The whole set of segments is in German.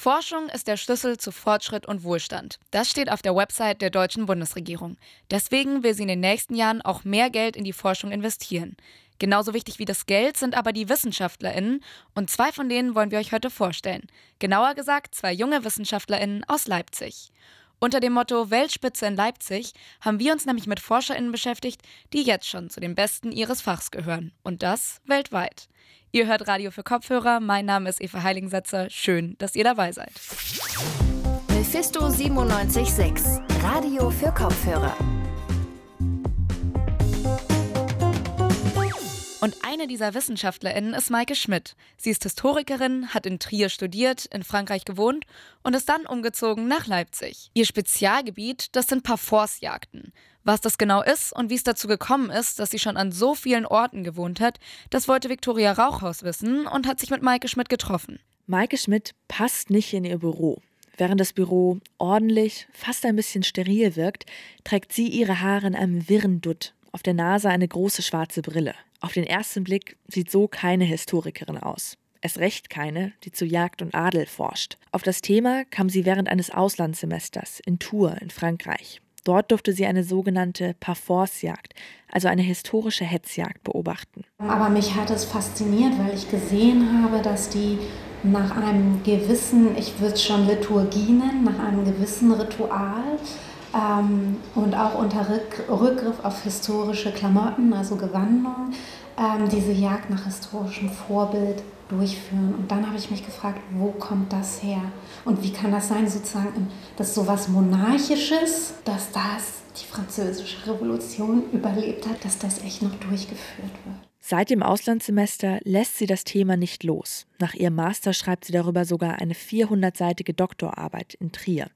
Forschung ist der Schlüssel zu Fortschritt und Wohlstand. Das steht auf der Website der deutschen Bundesregierung. Deswegen will sie in den nächsten Jahren auch mehr Geld in die Forschung investieren. Genauso wichtig wie das Geld sind aber die WissenschaftlerInnen und zwei von denen wollen wir euch heute vorstellen. Genauer gesagt zwei junge WissenschaftlerInnen aus Leipzig. Unter dem Motto Weltspitze in Leipzig haben wir uns nämlich mit ForscherInnen beschäftigt, die jetzt schon zu den Besten ihres Fachs gehören. Und das weltweit. Ihr hört Radio für Kopfhörer. Mein Name ist Eva Heiligensetzer. Schön, dass ihr dabei seid. Mephisto 97.6 Radio für Kopfhörer. Und eine dieser WissenschaftlerInnen ist Maike Schmidt. Sie ist Historikerin, hat in Trier studiert, in Frankreich gewohnt und ist dann umgezogen nach Leipzig. Ihr Spezialgebiet, das sind Parforce-Jagden. Was das genau ist und wie es dazu gekommen ist, dass sie schon an so vielen Orten gewohnt hat, das wollte Viktoria Rauchhaus wissen und hat sich mit Maike Schmidt getroffen. Maike Schmidt passt nicht in ihr Büro. Während das Büro ordentlich, fast ein bisschen steril wirkt, trägt sie ihre Haare in einem wirren Dutt, auf der Nase eine große schwarze Brille. Auf den ersten Blick sieht so keine Historikerin aus. Es recht keine, die zu Jagd und Adel forscht. Auf das Thema kam sie während eines Auslandssemesters in Tours in Frankreich. Dort durfte sie eine sogenannte Parforce-Jagd, also eine historische Hetzjagd, beobachten. Aber mich hat es fasziniert, weil ich gesehen habe, dass die nach einem gewissen, ich würde es schon Liturgie nennen, nach einem gewissen Ritual ähm, und auch unter Rückgriff auf historische Klamotten, also Gewandung, ähm, diese Jagd nach historischem Vorbild durchführen. Und dann habe ich mich gefragt, wo kommt das her? Und wie kann das sein, sozusagen, dass so was Monarchisches, dass das die französische Revolution überlebt hat, dass das echt noch durchgeführt wird? Seit dem Auslandssemester lässt sie das Thema nicht los. Nach ihrem Master schreibt sie darüber sogar eine 400-seitige Doktorarbeit in Trier.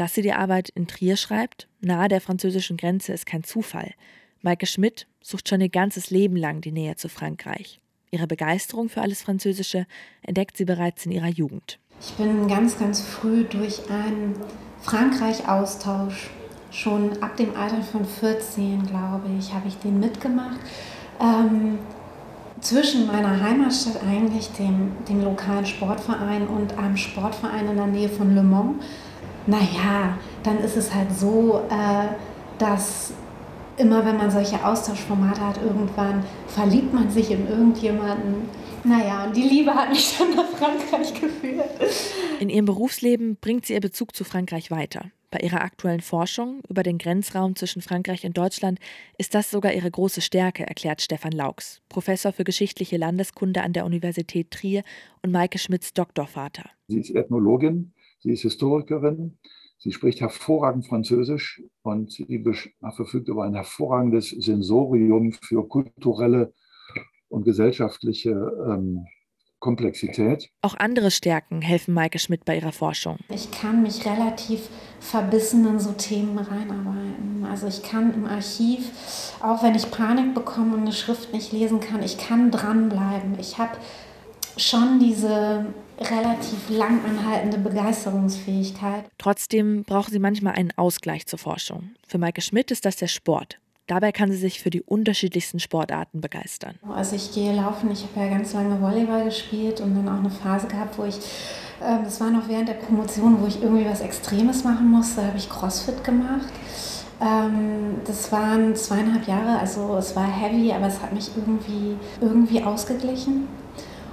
Dass sie die Arbeit in Trier schreibt, nahe der französischen Grenze, ist kein Zufall. Maike Schmidt sucht schon ihr ganzes Leben lang die Nähe zu Frankreich. Ihre Begeisterung für alles Französische entdeckt sie bereits in ihrer Jugend. Ich bin ganz, ganz früh durch einen Frankreich-Austausch, schon ab dem Alter von 14, glaube ich, habe ich den mitgemacht. Ähm, zwischen meiner Heimatstadt eigentlich, dem, dem lokalen Sportverein und einem Sportverein in der Nähe von Le Mans. Naja, dann ist es halt so, äh, dass immer wenn man solche Austauschformate hat, irgendwann verliebt man sich in irgendjemanden. Naja, und die Liebe hat mich dann nach Frankreich geführt. In ihrem Berufsleben bringt sie ihr Bezug zu Frankreich weiter. Bei ihrer aktuellen Forschung über den Grenzraum zwischen Frankreich und Deutschland ist das sogar ihre große Stärke, erklärt Stefan Laux, Professor für geschichtliche Landeskunde an der Universität Trier und Maike Schmidts Doktorvater. Sie ist Ethnologin, sie ist Historikerin, Sie spricht hervorragend Französisch und sie verfügt über ein hervorragendes Sensorium für kulturelle und gesellschaftliche ähm, Komplexität. Auch andere Stärken helfen Maike Schmidt bei ihrer Forschung. Ich kann mich relativ verbissen in so Themen reinarbeiten. Also ich kann im Archiv, auch wenn ich Panik bekomme und eine Schrift nicht lesen kann, ich kann dranbleiben. Ich habe schon diese relativ lang anhaltende Begeisterungsfähigkeit. Trotzdem braucht sie manchmal einen Ausgleich zur Forschung. Für Maike Schmidt ist das der Sport. Dabei kann sie sich für die unterschiedlichsten Sportarten begeistern. Also ich gehe laufen, ich habe ja ganz lange Volleyball gespielt und dann auch eine Phase gehabt, wo ich, äh, das war noch während der Promotion, wo ich irgendwie was Extremes machen musste, habe ich CrossFit gemacht. Ähm, das waren zweieinhalb Jahre, also es war heavy, aber es hat mich irgendwie, irgendwie ausgeglichen.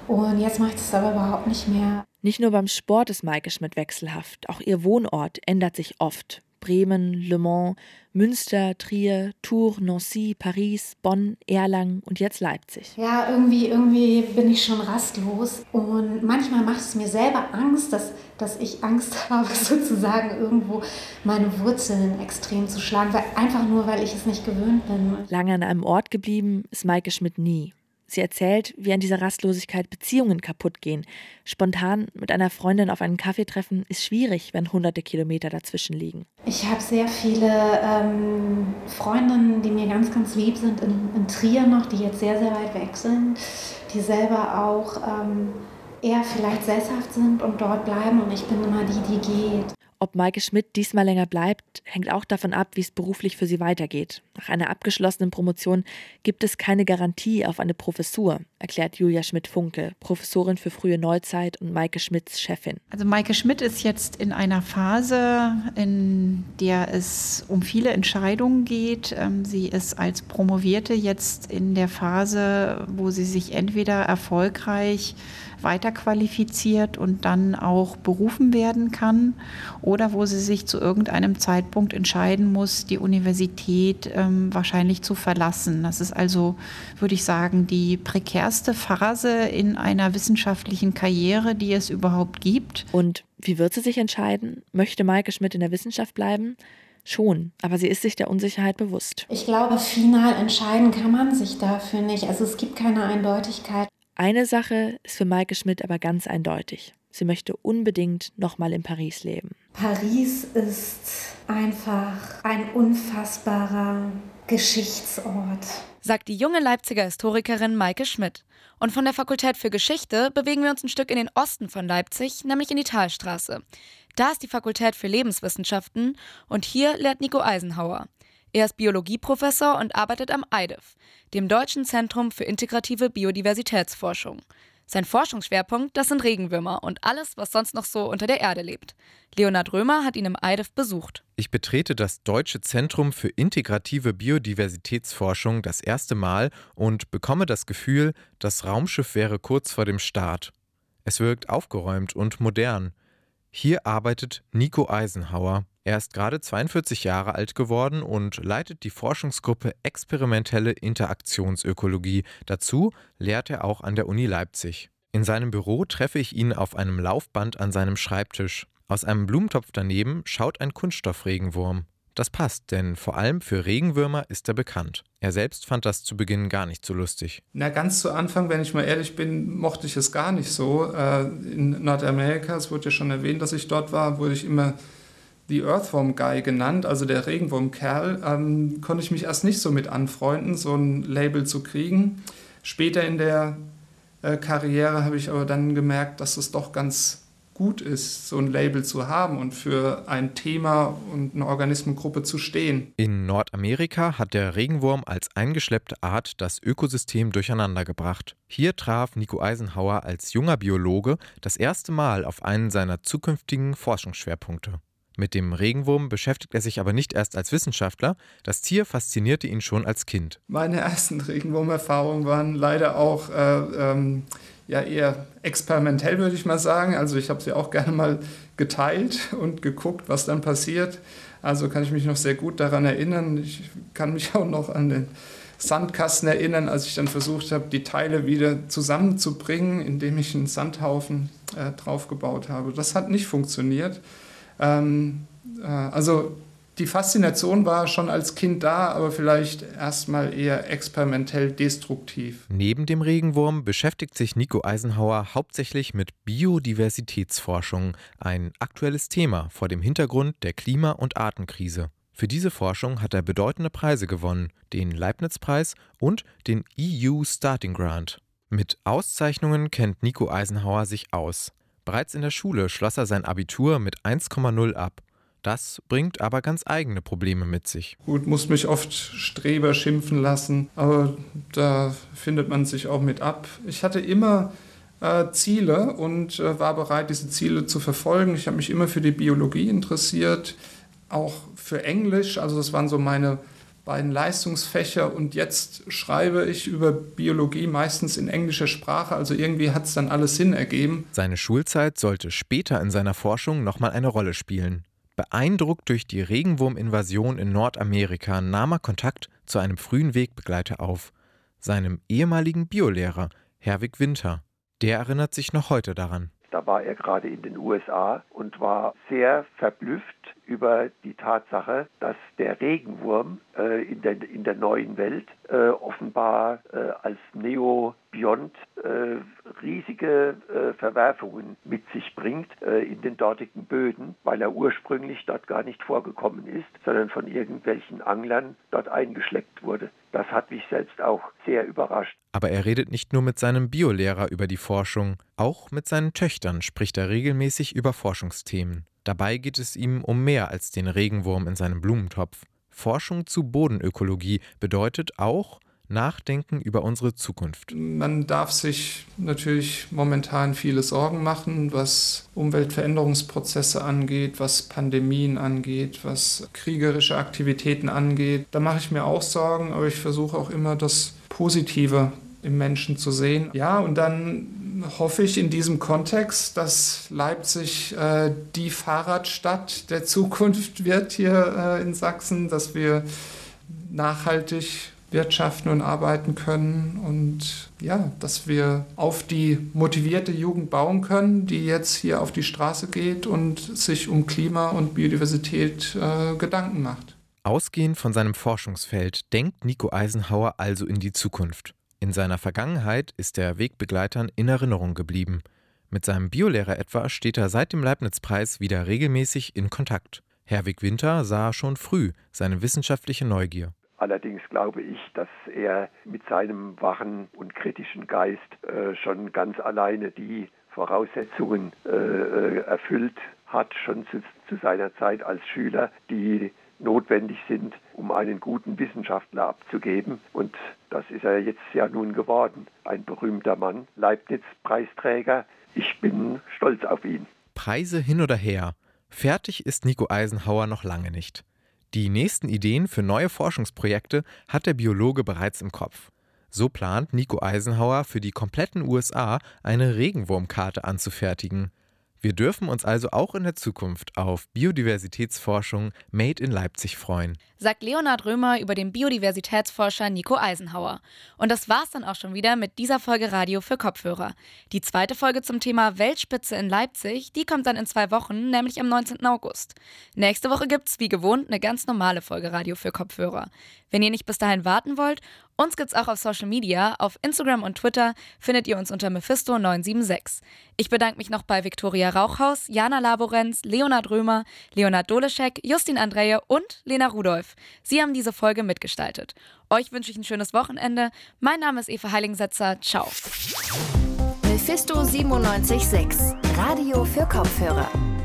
Und jetzt mache ich das aber überhaupt nicht mehr. Nicht nur beim Sport ist Maike Schmidt wechselhaft, auch ihr Wohnort ändert sich oft. Bremen, Le Mans, Münster, Trier, Tours, Nancy, Paris, Bonn, Erlangen und jetzt Leipzig. Ja, irgendwie, irgendwie bin ich schon rastlos und manchmal macht es mir selber Angst, dass, dass ich Angst habe, sozusagen irgendwo meine Wurzeln extrem zu schlagen, weil, einfach nur, weil ich es nicht gewöhnt bin. Lange an einem Ort geblieben ist Maike Schmidt nie. Sie erzählt, wie an dieser Rastlosigkeit Beziehungen kaputt gehen. Spontan mit einer Freundin auf einen Kaffee treffen ist schwierig, wenn hunderte Kilometer dazwischen liegen. Ich habe sehr viele ähm, Freundinnen, die mir ganz, ganz lieb sind, in, in, Trier noch, die jetzt sehr, sehr weit weg sind, die selber auch ähm, eher vielleicht sesshaft sind und dort bleiben und ich bin immer die, die geht. Ob Maike Schmidt diesmal länger bleibt, hängt auch davon ab, wie es beruflich für sie weitergeht. Nach einer abgeschlossenen Promotion gibt es keine Garantie auf eine Professur, erklärt Julia Schmidt-Funke, Professorin für frühe Neuzeit und Maike Schmidts Chefin. Also Maike Schmidt ist jetzt in einer Phase, in der es um viele Entscheidungen geht. Ähm, sie ist als Promovierte jetzt in der Phase, wo sie sich entweder erfolgreich weiterqualifiziert und dann auch berufen werden kann oder wo sie sich zu irgendeinem Zeitpunkt entscheiden muss, die Universität ähm, wahrscheinlich zu verlassen. Das ist also, würde ich sagen, die prekärste Phase in einer wissenschaftlichen Karriere, die es überhaupt gibt. Und wie wird sie sich entscheiden? Möchte Maike Schmidt in der Wissenschaft bleiben? Schon, aber sie ist sich der Unsicherheit bewusst. Ich glaube, final entscheiden kann man sich dafür nicht. Also es gibt keine Eindeutigkeit. Eine Sache ist für Maike Schmidt aber ganz eindeutig. Sie möchte unbedingt nochmal in Paris leben. Paris ist einfach ein unfassbarer Geschichtsort, sagt die junge Leipziger Historikerin Maike Schmidt. Und von der Fakultät für Geschichte bewegen wir uns ein Stück in den Osten von Leipzig, nämlich in die Talstraße. Da ist die Fakultät für Lebenswissenschaften und hier lehrt Nico Eisenhauer. Er ist Biologieprofessor und arbeitet am EIDEF, dem Deutschen Zentrum für integrative Biodiversitätsforschung. Sein Forschungsschwerpunkt, das sind Regenwürmer und alles, was sonst noch so unter der Erde lebt. Leonhard Römer hat ihn im EIDEF besucht. Ich betrete das Deutsche Zentrum für integrative Biodiversitätsforschung das erste Mal und bekomme das Gefühl, das Raumschiff wäre kurz vor dem Start. Es wirkt aufgeräumt und modern. Hier arbeitet Nico Eisenhauer, er ist gerade 42 Jahre alt geworden und leitet die Forschungsgruppe Experimentelle Interaktionsökologie. Dazu lehrt er auch an der Uni Leipzig. In seinem Büro treffe ich ihn auf einem Laufband an seinem Schreibtisch. Aus einem Blumentopf daneben schaut ein Kunststoffregenwurm. Das passt, denn vor allem für Regenwürmer ist er bekannt. Er selbst fand das zu Beginn gar nicht so lustig. Na, ganz zu Anfang, wenn ich mal ehrlich bin, mochte ich es gar nicht so. Äh, in Nordamerika, es wurde ja schon erwähnt, dass ich dort war, wurde ich immer The Earthworm Guy genannt, also der Regenwurmkerl, ähm, konnte ich mich erst nicht so mit anfreunden, so ein Label zu kriegen. Später in der äh, Karriere habe ich aber dann gemerkt, dass es doch ganz gut ist, so ein Label zu haben und für ein Thema und eine Organismengruppe zu stehen. In Nordamerika hat der Regenwurm als eingeschleppte Art das Ökosystem durcheinandergebracht. Hier traf Nico Eisenhower als junger Biologe das erste Mal auf einen seiner zukünftigen Forschungsschwerpunkte. Mit dem Regenwurm beschäftigt er sich aber nicht erst als Wissenschaftler. Das Tier faszinierte ihn schon als Kind. Meine ersten Regenwurmerfahrungen waren leider auch äh, ähm, ja, eher experimentell, würde ich mal sagen. Also ich habe sie auch gerne mal geteilt und geguckt, was dann passiert. Also kann ich mich noch sehr gut daran erinnern. Ich kann mich auch noch an den Sandkasten erinnern, als ich dann versucht habe, die Teile wieder zusammenzubringen, indem ich einen Sandhaufen äh, draufgebaut habe. Das hat nicht funktioniert. Ähm, äh, also die Faszination war schon als Kind da, aber vielleicht erstmal eher experimentell destruktiv. Neben dem Regenwurm beschäftigt sich Nico Eisenhower hauptsächlich mit Biodiversitätsforschung, ein aktuelles Thema vor dem Hintergrund der Klima- und Artenkrise. Für diese Forschung hat er bedeutende Preise gewonnen, den Leibniz-Preis und den EU Starting Grant. Mit Auszeichnungen kennt Nico Eisenhower sich aus. Bereits in der Schule schloss er sein Abitur mit 1,0 ab. Das bringt aber ganz eigene Probleme mit sich. Gut, muss mich oft Streber schimpfen lassen, aber da findet man sich auch mit ab. Ich hatte immer äh, Ziele und äh, war bereit, diese Ziele zu verfolgen. Ich habe mich immer für die Biologie interessiert, auch für Englisch. Also das waren so meine beiden Leistungsfächer und jetzt schreibe ich über Biologie meistens in englischer Sprache, also irgendwie hat es dann alles Sinn ergeben. Seine Schulzeit sollte später in seiner Forschung nochmal eine Rolle spielen. Beeindruckt durch die Regenwurminvasion in Nordamerika nahm er Kontakt zu einem frühen Wegbegleiter auf, seinem ehemaligen Biolehrer Herwig Winter. Der erinnert sich noch heute daran. Da war er gerade in den USA und war sehr verblüfft über die Tatsache, dass der Regenwurm äh, in, der, in der neuen Welt äh, offenbar äh, als Neo Beyond äh, riesige äh, Verwerfungen mit sich bringt äh, in den dortigen Böden, weil er ursprünglich dort gar nicht vorgekommen ist, sondern von irgendwelchen Anglern dort eingeschleppt wurde. Das hat mich selbst auch sehr überrascht. Aber er redet nicht nur mit seinem Biolehrer über die Forschung, auch mit seinen Töchtern spricht er regelmäßig über Forschungsthemen. Dabei geht es ihm um mehr als den Regenwurm in seinem Blumentopf. Forschung zu Bodenökologie bedeutet auch, nachdenken über unsere Zukunft. Man darf sich natürlich momentan viele Sorgen machen, was Umweltveränderungsprozesse angeht, was Pandemien angeht, was kriegerische Aktivitäten angeht. Da mache ich mir auch Sorgen, aber ich versuche auch immer das Positive im Menschen zu sehen. Ja, und dann hoffe ich in diesem Kontext, dass Leipzig äh, die Fahrradstadt der Zukunft wird hier äh, in Sachsen, dass wir nachhaltig wirtschaften und arbeiten können und ja, dass wir auf die motivierte Jugend bauen können, die jetzt hier auf die Straße geht und sich um Klima und Biodiversität äh, Gedanken macht. Ausgehend von seinem Forschungsfeld denkt Nico Eisenhower also in die Zukunft. In seiner Vergangenheit ist er Wegbegleitern in Erinnerung geblieben. Mit seinem Biolehrer etwa steht er seit dem Leibniz-Preis wieder regelmäßig in Kontakt. Herwig Winter sah schon früh seine wissenschaftliche Neugier. Allerdings glaube ich, dass er mit seinem wachen und kritischen Geist äh, schon ganz alleine die Voraussetzungen äh, äh, erfüllt hat, schon zu, zu seiner Zeit als Schüler, die notwendig sind, um einen guten Wissenschaftler abzugeben. Und das ist er jetzt ja nun geworden. Ein berühmter Mann, Leibniz-Preisträger. Ich bin stolz auf ihn. Preise hin oder her. Fertig ist Nico Eisenhower noch lange nicht. Die nächsten Ideen für neue Forschungsprojekte hat der Biologe bereits im Kopf. So plant Nico Eisenhower für die kompletten USA eine Regenwurmkarte anzufertigen. Wir dürfen uns also auch in der Zukunft auf Biodiversitätsforschung Made in Leipzig freuen. Sagt Leonhard Römer über den Biodiversitätsforscher Nico Eisenhower. Und das war's dann auch schon wieder mit dieser Folge Radio für Kopfhörer. Die zweite Folge zum Thema Weltspitze in Leipzig, die kommt dann in zwei Wochen, nämlich am 19. August. Nächste Woche gibt's wie gewohnt eine ganz normale Folge Radio für Kopfhörer. Wenn ihr nicht bis dahin warten wollt, uns gibt's auch auf Social Media. Auf Instagram und Twitter findet ihr uns unter Mephisto976. Ich bedanke mich noch bei Viktoria Rauchhaus, Jana Laborenz, Leonard Römer, Leonard Doleschek, Justin Andreje und Lena Rudolph. Sie haben diese Folge mitgestaltet. Euch wünsche ich ein schönes Wochenende. Mein Name ist Eva Heiligensetzer. Ciao. Mephisto 976, Radio für Kopfhörer.